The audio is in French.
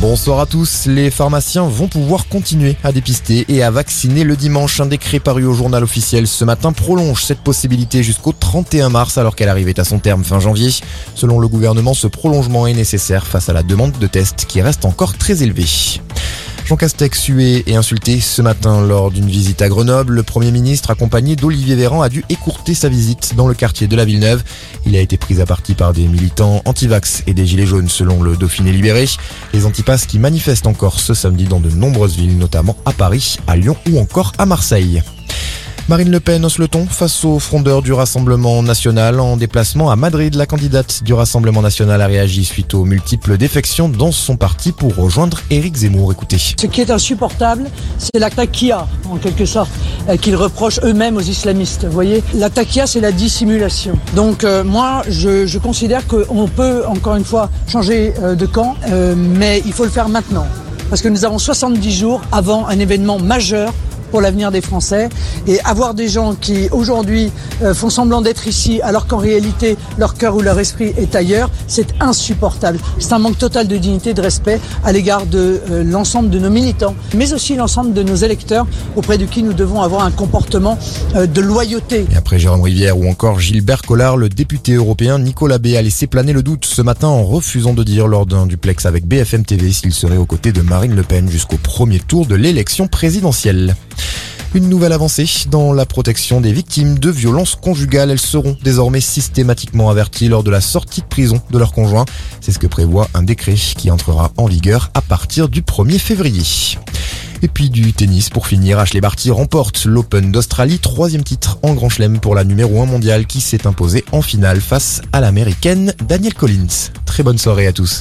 Bonsoir à tous. Les pharmaciens vont pouvoir continuer à dépister et à vacciner le dimanche. Un décret paru au journal officiel ce matin prolonge cette possibilité jusqu'au 31 mars alors qu'elle arrivait à son terme fin janvier. Selon le gouvernement, ce prolongement est nécessaire face à la demande de tests qui reste encore très élevée. Jean Castex sué et insulté ce matin lors d'une visite à Grenoble. Le Premier ministre, accompagné d'Olivier Véran, a dû écourter sa visite dans le quartier de la Villeneuve. Il a été pris à partie par des militants anti-vax et des gilets jaunes selon le Dauphiné libéré. Les antipasses qui manifestent encore ce samedi dans de nombreuses villes, notamment à Paris, à Lyon ou encore à Marseille. Marine Le Pen hausse le ton face aux frondeurs du Rassemblement national. En déplacement à Madrid, la candidate du Rassemblement national a réagi suite aux multiples défections dans son parti pour rejoindre Éric Zemmour. Écoutez. Ce qui est insupportable, c'est la taquia, en quelque sorte, euh, qu'ils reprochent eux-mêmes aux islamistes. Vous voyez, la c'est la dissimulation. Donc euh, moi, je, considère qu'on peut, encore une fois, changer euh, de camp, mais il faut le faire maintenant. Parce que nous avons 70 jours avant un événement majeur pour l'avenir des Français. Et avoir des gens qui aujourd'hui euh, font semblant d'être ici alors qu'en réalité leur cœur ou leur esprit est ailleurs, c'est insupportable. C'est un manque total de dignité, de respect à l'égard de euh, l'ensemble de nos militants, mais aussi l'ensemble de nos électeurs auprès de qui nous devons avoir un comportement euh, de loyauté. Après Jérôme Rivière ou encore Gilbert Collard, le député européen Nicolas B a laissé planer le doute ce matin en refusant de dire lors d'un duplex avec BFM TV s'il serait aux côtés de Marine Le Pen jusqu'au premier tour de l'élection présidentielle. Une nouvelle avancée dans la protection des victimes de violences conjugales. Elles seront désormais systématiquement averties lors de la sortie de prison de leur conjoint. C'est ce que prévoit un décret qui entrera en vigueur à partir du 1er février. Et puis du tennis pour finir, Ashley Barty remporte l'Open d'Australie, troisième titre en Grand Chelem pour la numéro 1 mondiale qui s'est imposée en finale face à l'américaine Danielle Collins. Très bonne soirée à tous.